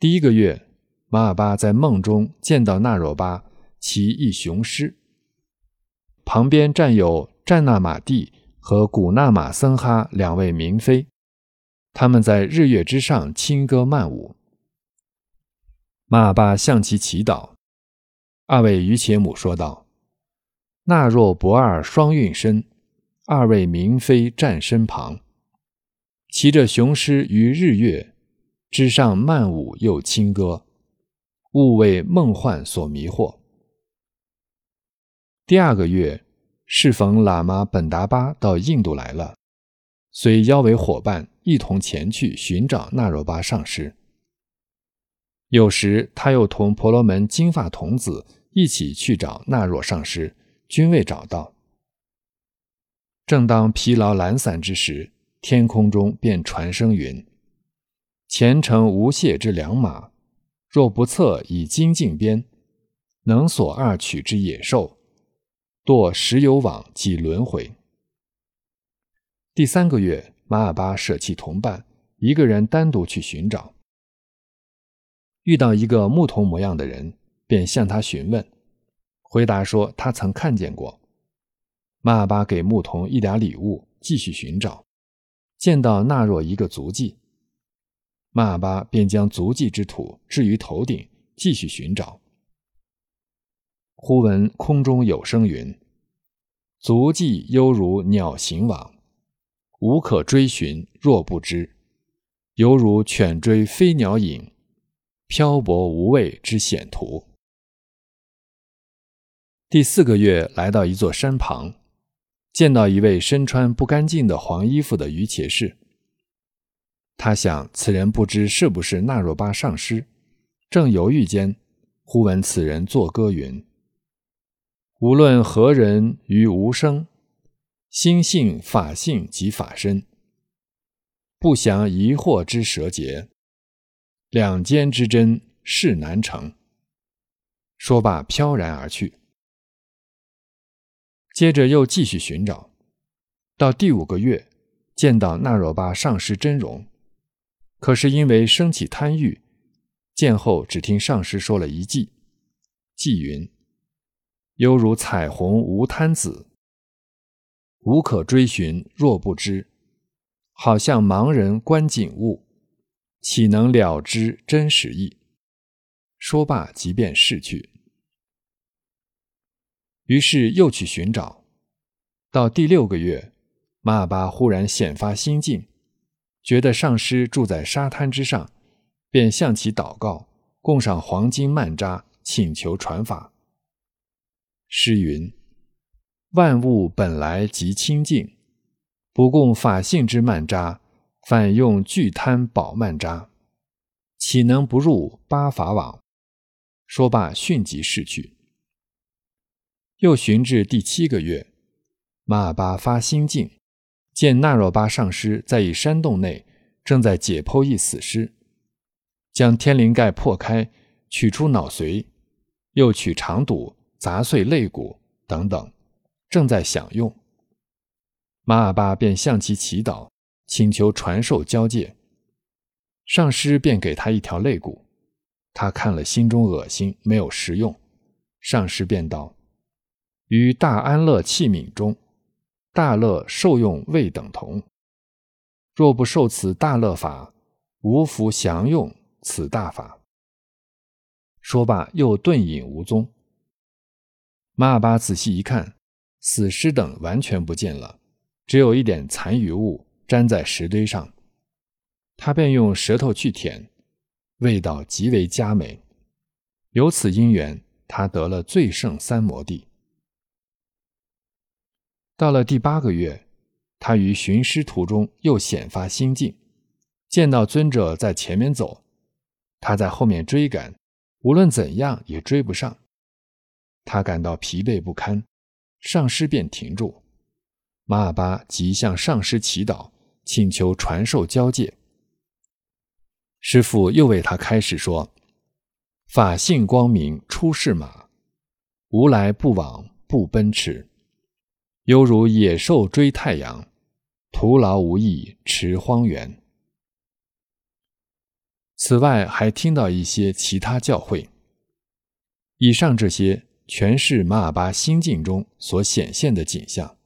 第一个月，马尔巴在梦中见到纳若巴骑一雄狮，旁边站有占那玛蒂和古纳玛僧哈两位明妃，他们在日月之上轻歌曼舞。马尔巴向其祈祷，二位于且母说道：“那若不二双运身，二位明妃站身旁，骑着雄狮于日月之上曼舞又轻歌，勿为梦幻所迷惑。”第二个月，适逢喇嘛本达巴到印度来了，遂邀为伙伴，一同前去寻找那若巴上师。有时，他又同婆罗门金发童子一起去找那若上师，均未找到。正当疲劳懒散之时，天空中便传声云：“前程无懈之良马，若不测以精进鞭，能所二取之野兽，堕石有往即轮回。”第三个月，马尔巴舍弃同伴，一个人单独去寻找。遇到一个牧童模样的人，便向他询问，回答说他曾看见过。马尔巴给牧童一点礼物，继续寻找，见到纳若一个足迹，马尔巴便将足迹之土置于头顶，继续寻找。忽闻空中有声云：“足迹犹如鸟行往，无可追寻，若不知，犹如犬追飞鸟影。”漂泊无畏之险途。第四个月，来到一座山旁，见到一位身穿不干净的黄衣服的于伽士。他想，此人不知是不是那若巴上师。正犹豫间，忽闻此人作歌云：“无论何人于无声，心性法性即法身，不降疑惑之蛇结。”两间之真事难成。说罢，飘然而去。接着又继续寻找，到第五个月，见到那若巴上师真容，可是因为生起贪欲，见后只听上师说了一偈，偈云：“犹如彩虹无贪子，无可追寻若不知，好像盲人观景物。”岂能了知真实意？说罢，即便逝去。于是又去寻找，到第六个月，马尔巴忽然显发心境，觉得上师住在沙滩之上，便向其祷告，供上黄金曼扎，请求传法。诗云：“万物本来即清净，不供法性之曼扎。”反用巨贪宝曼扎，岂能不入八法网？说罢，迅即逝去。又寻至第七个月，马尔巴发心境，见那若巴上师在一山洞内，正在解剖一死尸，将天灵盖破开，取出脑髓，又取肠肚，砸碎肋骨等等，正在享用。马尔巴便向其祈祷。请求传授交界，上师便给他一条肋骨，他看了心中恶心，没有食用。上师便道：“于大安乐器皿中，大乐受用未等同。若不受此大乐法，无福享用此大法。”说罢，又遁隐无踪。马尔巴仔细一看，死尸等完全不见了，只有一点残余物。粘在石堆上，他便用舌头去舔，味道极为佳美。由此因缘，他得了最胜三摩地。到了第八个月，他于寻师途中又显发心境，见到尊者在前面走，他在后面追赶，无论怎样也追不上。他感到疲惫不堪，上师便停住。马尔巴即向上师祈祷。请求传授交界，师父又为他开始说：“法性光明出世马，无来不往不奔驰，犹如野兽追太阳，徒劳无益驰荒原。”此外，还听到一些其他教诲。以上这些全是马尔巴心境中所显现的景象。